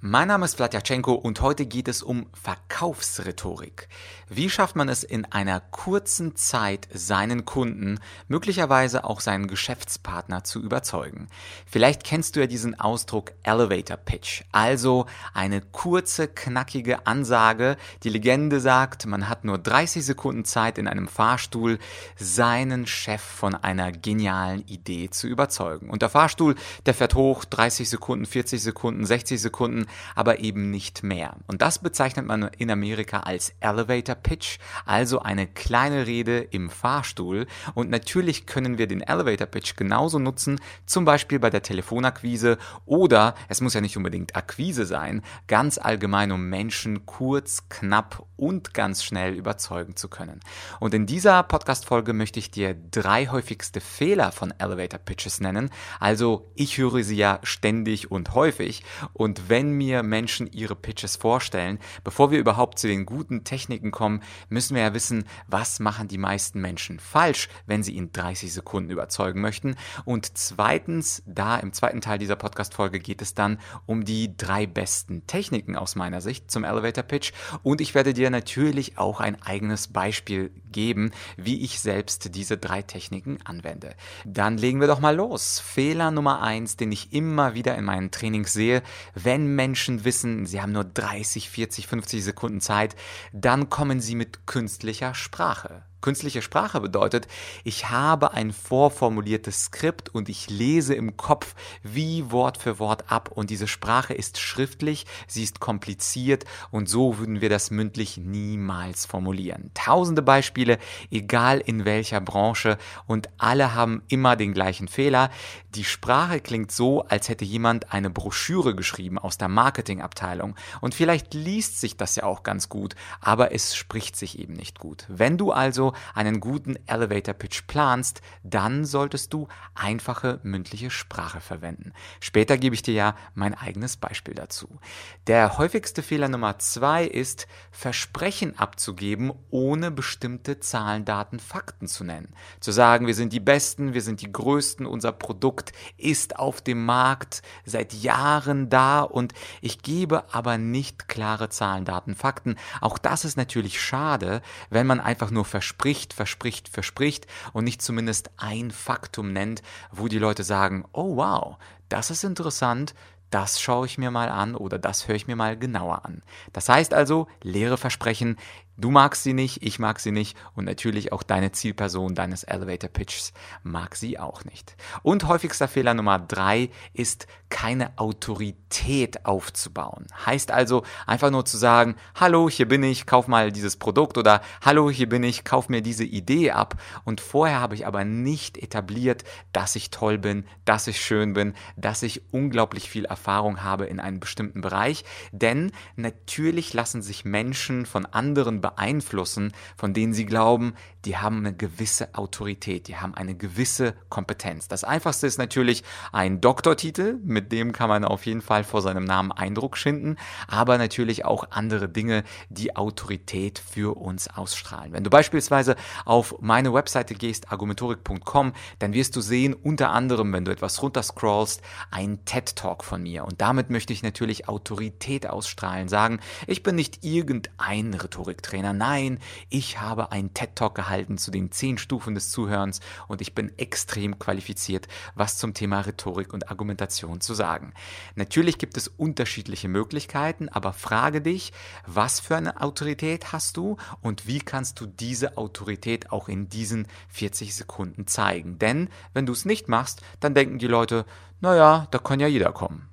Mein Name ist Vladyachenko und heute geht es um Verkaufsrhetorik. Wie schafft man es in einer kurzen Zeit, seinen Kunden, möglicherweise auch seinen Geschäftspartner zu überzeugen? Vielleicht kennst du ja diesen Ausdruck Elevator Pitch, also eine kurze, knackige Ansage. Die Legende sagt, man hat nur 30 Sekunden Zeit in einem Fahrstuhl, seinen Chef von einer genialen Idee zu überzeugen. Und der Fahrstuhl, der fährt hoch, 30 Sekunden, 40 Sekunden, 60 Sekunden aber eben nicht mehr. Und das bezeichnet man in Amerika als Elevator Pitch, also eine kleine Rede im Fahrstuhl. Und natürlich können wir den Elevator Pitch genauso nutzen, zum Beispiel bei der Telefonakquise oder, es muss ja nicht unbedingt Akquise sein, ganz allgemein, um Menschen kurz, knapp und ganz schnell überzeugen zu können. Und in dieser Podcast-Folge möchte ich dir drei häufigste Fehler von Elevator Pitches nennen. Also ich höre sie ja ständig und häufig. Und wenn mir Menschen ihre Pitches vorstellen, bevor wir überhaupt zu den guten Techniken kommen, müssen wir ja wissen, was machen die meisten Menschen falsch, wenn sie in 30 Sekunden überzeugen möchten. Und zweitens, da im zweiten Teil dieser Podcast-Folge geht es dann um die drei besten Techniken aus meiner Sicht zum Elevator Pitch. Und ich werde dir natürlich auch ein eigenes Beispiel geben, wie ich selbst diese drei Techniken anwende. Dann legen wir doch mal los. Fehler Nummer eins, den ich immer wieder in meinen Trainings sehe, wenn Menschen wissen, sie haben nur 30, 40, 50 Sekunden Zeit, dann kommen sie mit künstlicher Sprache. Künstliche Sprache bedeutet, ich habe ein vorformuliertes Skript und ich lese im Kopf wie Wort für Wort ab und diese Sprache ist schriftlich, sie ist kompliziert und so würden wir das mündlich niemals formulieren. Tausende Beispiele, egal in welcher Branche und alle haben immer den gleichen Fehler. Die Sprache klingt so, als hätte jemand eine Broschüre geschrieben aus der Marketingabteilung und vielleicht liest sich das ja auch ganz gut, aber es spricht sich eben nicht gut. Wenn du also einen guten Elevator Pitch planst, dann solltest du einfache mündliche Sprache verwenden. Später gebe ich dir ja mein eigenes Beispiel dazu. Der häufigste Fehler Nummer zwei ist, Versprechen abzugeben, ohne bestimmte Zahlen, Daten, Fakten zu nennen. Zu sagen, wir sind die Besten, wir sind die Größten, unser Produkt ist auf dem Markt seit Jahren da und ich gebe aber nicht klare Zahlen, Daten, Fakten. Auch das ist natürlich schade, wenn man einfach nur verspricht, verspricht, verspricht, verspricht und nicht zumindest ein Faktum nennt, wo die Leute sagen, oh wow, das ist interessant, das schaue ich mir mal an oder das höre ich mir mal genauer an. Das heißt also, leere Versprechen, Du magst sie nicht, ich mag sie nicht und natürlich auch deine Zielperson deines Elevator Pitches mag sie auch nicht. Und häufigster Fehler Nummer drei ist, keine Autorität aufzubauen. Heißt also einfach nur zu sagen, hallo, hier bin ich, kauf mal dieses Produkt oder hallo, hier bin ich, kauf mir diese Idee ab. Und vorher habe ich aber nicht etabliert, dass ich toll bin, dass ich schön bin, dass ich unglaublich viel Erfahrung habe in einem bestimmten Bereich. Denn natürlich lassen sich Menschen von anderen beeinflussen, von denen sie glauben, die haben eine gewisse Autorität, die haben eine gewisse Kompetenz. Das einfachste ist natürlich ein Doktortitel, mit dem kann man auf jeden Fall vor seinem Namen Eindruck schinden, aber natürlich auch andere Dinge, die Autorität für uns ausstrahlen. Wenn du beispielsweise auf meine Webseite gehst, argumentorik.com, dann wirst du sehen, unter anderem, wenn du etwas runterscrollst, ein TED Talk von mir. Und damit möchte ich natürlich Autorität ausstrahlen, sagen, ich bin nicht irgendein Rhetoriktrainer Trainer. Nein, ich habe einen TED Talk gehalten zu den zehn Stufen des Zuhörens und ich bin extrem qualifiziert, was zum Thema Rhetorik und Argumentation zu sagen. Natürlich gibt es unterschiedliche Möglichkeiten, aber frage dich, was für eine Autorität hast du und wie kannst du diese Autorität auch in diesen 40 Sekunden zeigen? Denn wenn du es nicht machst, dann denken die Leute, naja, da kann ja jeder kommen.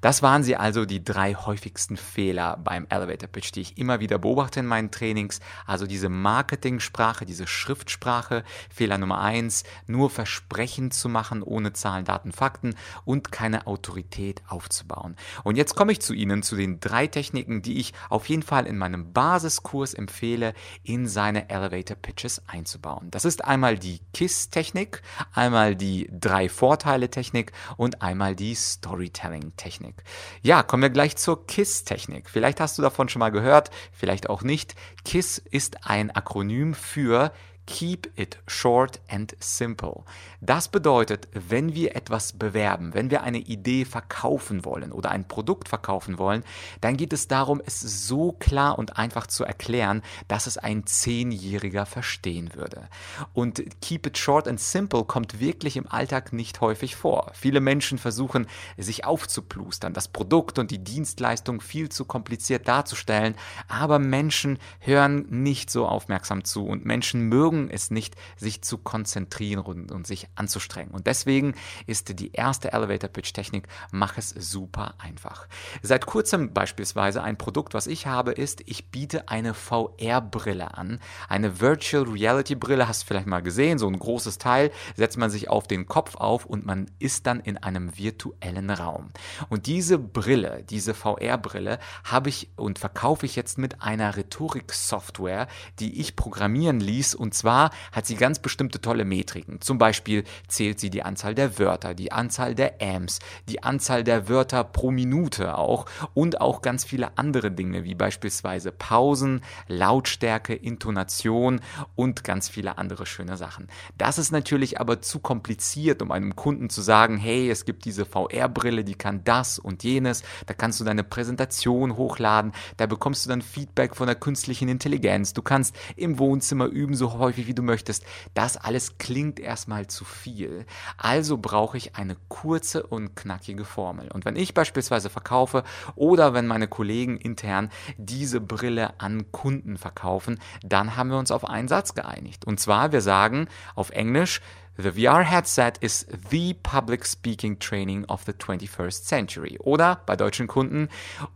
Das waren sie also die drei häufigsten Fehler beim Elevator Pitch, die ich immer wieder beobachte in meinen Trainings. Also diese Marketingsprache, diese Schriftsprache. Fehler Nummer eins, nur Versprechen zu machen ohne Zahlen, Daten, Fakten und keine Autorität aufzubauen. Und jetzt komme ich zu Ihnen, zu den drei Techniken, die ich auf jeden Fall in meinem Basiskurs empfehle, in seine Elevator Pitches einzubauen. Das ist einmal die KISS-Technik, einmal die drei Vorteile-Technik und einmal die Storytelling-Technik. Technik. Ja, kommen wir gleich zur KISS-Technik. Vielleicht hast du davon schon mal gehört, vielleicht auch nicht. KISS ist ein Akronym für Keep it short and simple. Das bedeutet, wenn wir etwas bewerben, wenn wir eine Idee verkaufen wollen oder ein Produkt verkaufen wollen, dann geht es darum, es so klar und einfach zu erklären, dass es ein Zehnjähriger verstehen würde. Und Keep it short and simple kommt wirklich im Alltag nicht häufig vor. Viele Menschen versuchen, sich aufzuplustern, das Produkt und die Dienstleistung viel zu kompliziert darzustellen, aber Menschen hören nicht so aufmerksam zu und Menschen mögen mögen es nicht, sich zu konzentrieren und, und sich anzustrengen. Und deswegen ist die erste Elevator Pitch Technik, mach es super einfach. Seit kurzem beispielsweise ein Produkt, was ich habe, ist, ich biete eine VR-Brille an. Eine Virtual Reality Brille, hast du vielleicht mal gesehen, so ein großes Teil, setzt man sich auf den Kopf auf und man ist dann in einem virtuellen Raum. Und diese Brille, diese VR-Brille, habe ich und verkaufe ich jetzt mit einer Rhetorik-Software, die ich programmieren ließ und zwar zwar hat sie ganz bestimmte tolle Metriken. Zum Beispiel zählt sie die Anzahl der Wörter, die Anzahl der Amps, die Anzahl der Wörter pro Minute auch und auch ganz viele andere Dinge, wie beispielsweise Pausen, Lautstärke, Intonation und ganz viele andere schöne Sachen. Das ist natürlich aber zu kompliziert, um einem Kunden zu sagen, hey, es gibt diese VR-Brille, die kann das und jenes, da kannst du deine Präsentation hochladen, da bekommst du dann Feedback von der künstlichen Intelligenz, du kannst im Wohnzimmer üben, so häufig häufig wie du möchtest. Das alles klingt erstmal zu viel. Also brauche ich eine kurze und knackige Formel. Und wenn ich beispielsweise verkaufe oder wenn meine Kollegen intern diese Brille an Kunden verkaufen, dann haben wir uns auf einen Satz geeinigt. Und zwar, wir sagen auf Englisch, The VR headset is the public speaking training of the 21st century. Oder bei deutschen Kunden,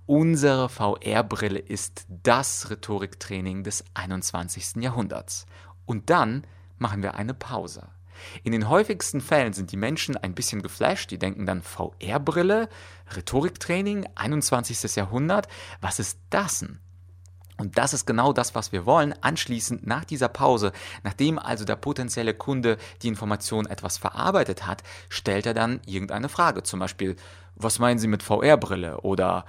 unsere VR-Brille ist das Rhetoriktraining des 21. Jahrhunderts. Und dann machen wir eine Pause. In den häufigsten Fällen sind die Menschen ein bisschen geflasht, die denken dann VR-Brille, Rhetoriktraining, 21. Jahrhundert, was ist das denn? Und das ist genau das, was wir wollen. Anschließend nach dieser Pause, nachdem also der potenzielle Kunde die Information etwas verarbeitet hat, stellt er dann irgendeine Frage. Zum Beispiel, was meinen Sie mit VR-Brille? Oder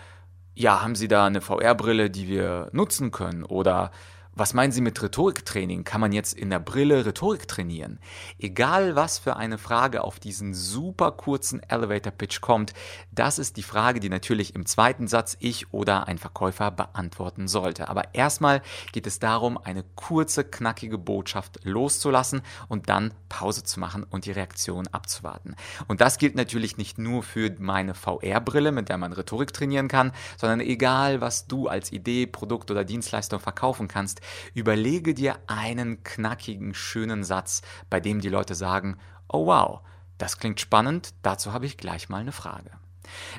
ja, haben Sie da eine VR-Brille, die wir nutzen können? Oder was meinen Sie mit Rhetoriktraining? Kann man jetzt in der Brille Rhetorik trainieren? Egal was für eine Frage auf diesen super kurzen Elevator Pitch kommt, das ist die Frage, die natürlich im zweiten Satz ich oder ein Verkäufer beantworten sollte. Aber erstmal geht es darum, eine kurze, knackige Botschaft loszulassen und dann Pause zu machen und die Reaktion abzuwarten. Und das gilt natürlich nicht nur für meine VR-Brille, mit der man Rhetorik trainieren kann, sondern egal was du als Idee, Produkt oder Dienstleistung verkaufen kannst, Überlege dir einen knackigen, schönen Satz, bei dem die Leute sagen, oh wow, das klingt spannend, dazu habe ich gleich mal eine Frage.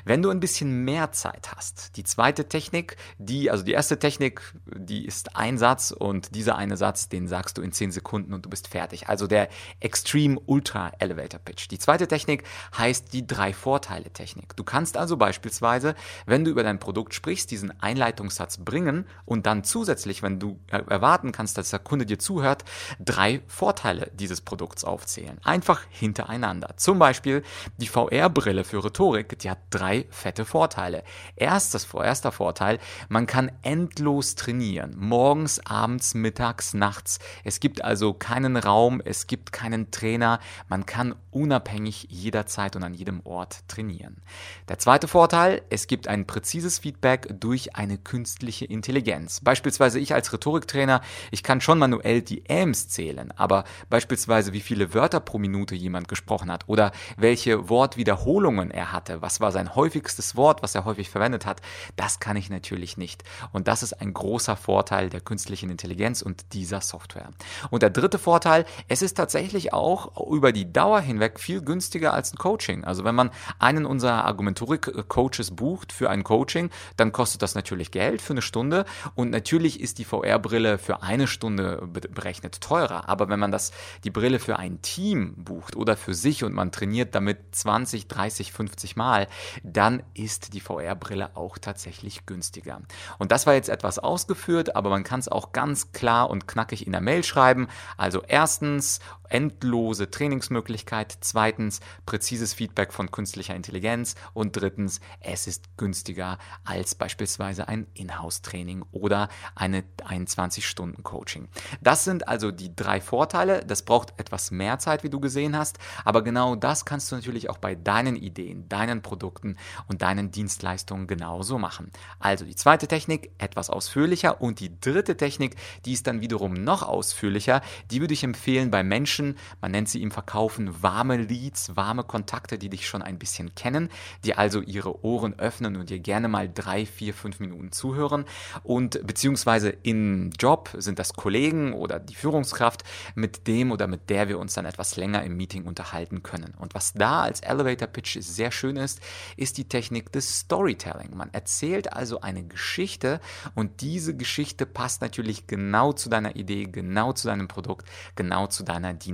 Wenn du ein bisschen mehr Zeit hast, die zweite Technik, die, also die erste Technik, die ist ein Satz und dieser eine Satz, den sagst du in 10 Sekunden und du bist fertig. Also der Extreme Ultra Elevator Pitch. Die zweite Technik heißt die drei Vorteile Technik. Du kannst also beispielsweise, wenn du über dein Produkt sprichst, diesen Einleitungssatz bringen und dann zusätzlich, wenn du erwarten kannst, dass der Kunde dir zuhört, drei Vorteile dieses Produkts aufzählen. Einfach hintereinander. Zum Beispiel die VR-Brille für Rhetorik, die hat drei fette Vorteile. Erstes, erster Vorteil, man kann endlos trainieren. Morgens, abends, mittags, nachts. Es gibt also keinen Raum, es gibt keinen Trainer. Man kann unabhängig jederzeit und an jedem Ort trainieren. Der zweite Vorteil, es gibt ein präzises Feedback durch eine künstliche Intelligenz. Beispielsweise ich als Rhetoriktrainer, ich kann schon manuell die Ams zählen, aber beispielsweise wie viele Wörter pro Minute jemand gesprochen hat oder welche Wortwiederholungen er hatte, was war war sein häufigstes Wort, was er häufig verwendet hat, das kann ich natürlich nicht. Und das ist ein großer Vorteil der künstlichen Intelligenz und dieser Software. Und der dritte Vorteil, es ist tatsächlich auch über die Dauer hinweg viel günstiger als ein Coaching. Also wenn man einen unserer Argumentorik-Coaches bucht für ein Coaching, dann kostet das natürlich Geld für eine Stunde und natürlich ist die VR-Brille für eine Stunde berechnet teurer. Aber wenn man das, die Brille für ein Team bucht oder für sich und man trainiert damit 20, 30, 50 Mal, dann ist die VR-Brille auch tatsächlich günstiger. Und das war jetzt etwas ausgeführt, aber man kann es auch ganz klar und knackig in der Mail schreiben. Also erstens, endlose Trainingsmöglichkeit. Zweitens, präzises Feedback von künstlicher Intelligenz. Und drittens, es ist günstiger als beispielsweise ein Inhouse-Training oder eine, ein 20-Stunden-Coaching. Das sind also die drei Vorteile. Das braucht etwas mehr Zeit, wie du gesehen hast. Aber genau das kannst du natürlich auch bei deinen Ideen, deinen Produkten und deinen Dienstleistungen genauso machen. Also die zweite Technik etwas ausführlicher und die dritte Technik, die ist dann wiederum noch ausführlicher. Die würde ich empfehlen bei Menschen, man nennt sie im Verkaufen warme Leads, warme Kontakte, die dich schon ein bisschen kennen, die also ihre Ohren öffnen und dir gerne mal drei, vier, fünf Minuten zuhören und beziehungsweise im Job sind das Kollegen oder die Führungskraft, mit dem oder mit der wir uns dann etwas länger im Meeting unterhalten können. Und was da als Elevator Pitch sehr schön ist, ist die Technik des Storytelling. Man erzählt also eine Geschichte und diese Geschichte passt natürlich genau zu deiner Idee, genau zu deinem Produkt, genau zu deiner Dienstleistung.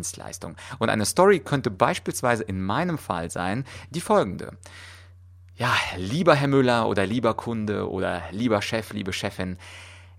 Und eine Story könnte beispielsweise in meinem Fall sein die folgende. Ja, lieber Herr Müller oder lieber Kunde oder lieber Chef, liebe Chefin,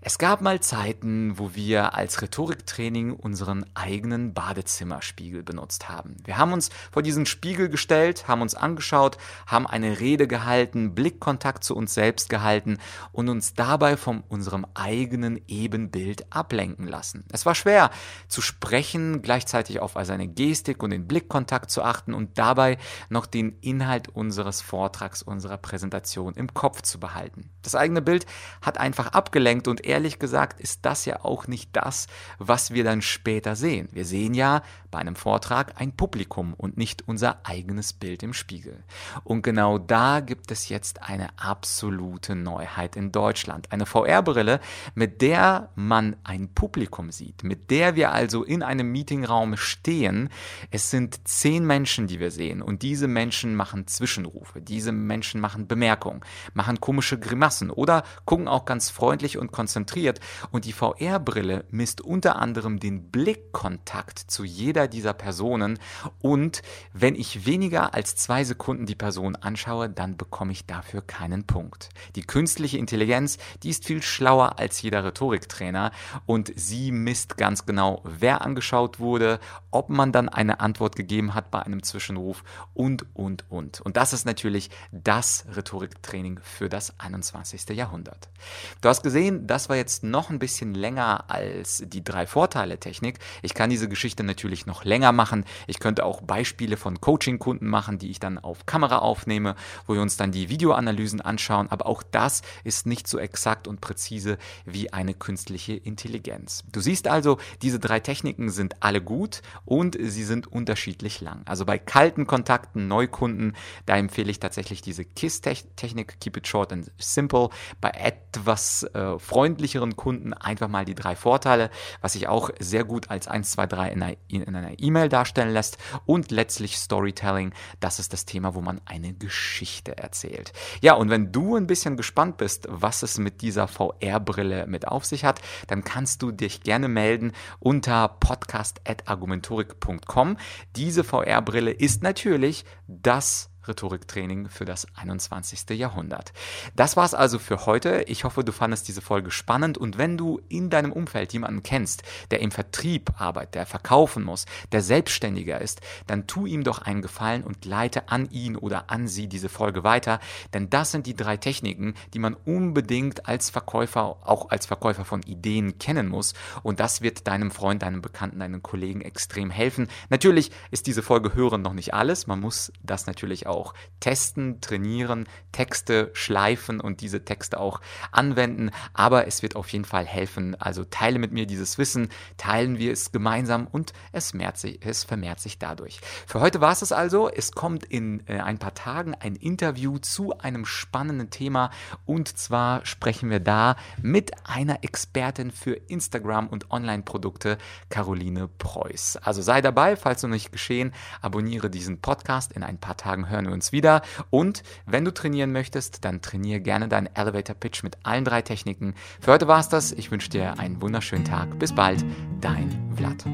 es gab mal Zeiten, wo wir als Rhetoriktraining unseren eigenen Badezimmerspiegel benutzt haben. Wir haben uns vor diesen Spiegel gestellt, haben uns angeschaut, haben eine Rede gehalten, Blickkontakt zu uns selbst gehalten und uns dabei von unserem eigenen Ebenbild ablenken lassen. Es war schwer zu sprechen, gleichzeitig auf seine Gestik und den Blickkontakt zu achten und dabei noch den Inhalt unseres Vortrags, unserer Präsentation im Kopf zu behalten. Das eigene Bild hat einfach abgelenkt und ehrlich gesagt ist das ja auch nicht das, was wir dann später sehen. Wir sehen ja bei einem Vortrag ein Publikum und nicht unser eigenes Bild im Spiegel. Und genau da gibt es jetzt eine absolute Neuheit in Deutschland. Eine VR-Brille, mit der man ein Publikum sieht, mit der wir also in einem Meetingraum stehen. Es sind zehn Menschen, die wir sehen und diese Menschen machen Zwischenrufe, diese Menschen machen Bemerkungen, machen komische Grimassen oder gucken auch ganz freundlich und konzentriert und die VR-Brille misst unter anderem den Blickkontakt zu jeder jeder dieser Personen und wenn ich weniger als zwei Sekunden die Person anschaue, dann bekomme ich dafür keinen Punkt. Die künstliche Intelligenz, die ist viel schlauer als jeder Rhetoriktrainer und sie misst ganz genau, wer angeschaut wurde, ob man dann eine Antwort gegeben hat bei einem Zwischenruf und, und, und. Und das ist natürlich das Rhetoriktraining für das 21. Jahrhundert. Du hast gesehen, das war jetzt noch ein bisschen länger als die drei Vorteile Technik. Ich kann diese Geschichte natürlich noch länger machen. Ich könnte auch Beispiele von Coaching-Kunden machen, die ich dann auf Kamera aufnehme, wo wir uns dann die Videoanalysen anschauen. Aber auch das ist nicht so exakt und präzise wie eine künstliche Intelligenz. Du siehst also, diese drei Techniken sind alle gut und sie sind unterschiedlich lang. Also bei kalten Kontakten, Neukunden, da empfehle ich tatsächlich diese KISS-Technik, Keep It Short and Simple. Bei etwas äh, freundlicheren Kunden einfach mal die drei Vorteile, was sich auch sehr gut als 1, 2, 3 in einer, in einer einer E-Mail darstellen lässt und letztlich Storytelling, das ist das Thema, wo man eine Geschichte erzählt. Ja, und wenn du ein bisschen gespannt bist, was es mit dieser VR-Brille mit auf sich hat, dann kannst du dich gerne melden unter podcast.argumentorik.com. Diese VR-Brille ist natürlich das Rhetoriktraining für das 21. Jahrhundert. Das war's also für heute. Ich hoffe, du fandest diese Folge spannend und wenn du in deinem Umfeld jemanden kennst, der im Vertrieb arbeitet, der verkaufen muss, der selbstständiger ist, dann tu ihm doch einen Gefallen und leite an ihn oder an sie diese Folge weiter, denn das sind die drei Techniken, die man unbedingt als Verkäufer, auch als Verkäufer von Ideen kennen muss und das wird deinem Freund, deinem Bekannten, deinen Kollegen extrem helfen. Natürlich ist diese Folge hören noch nicht alles, man muss das natürlich auch auch testen, trainieren, Texte schleifen und diese Texte auch anwenden. Aber es wird auf jeden Fall helfen. Also teile mit mir dieses Wissen, teilen wir es gemeinsam und es, sich, es vermehrt sich dadurch. Für heute war es es also. Es kommt in äh, ein paar Tagen ein Interview zu einem spannenden Thema und zwar sprechen wir da mit einer Expertin für Instagram und Online-Produkte, Caroline Preuß. Also sei dabei, falls noch nicht geschehen, abonniere diesen Podcast. In ein paar Tagen hören hören wir uns wieder. Und wenn du trainieren möchtest, dann trainiere gerne deinen Elevator Pitch mit allen drei Techniken. Für heute war es das. Ich wünsche dir einen wunderschönen Tag. Bis bald, dein Vlad.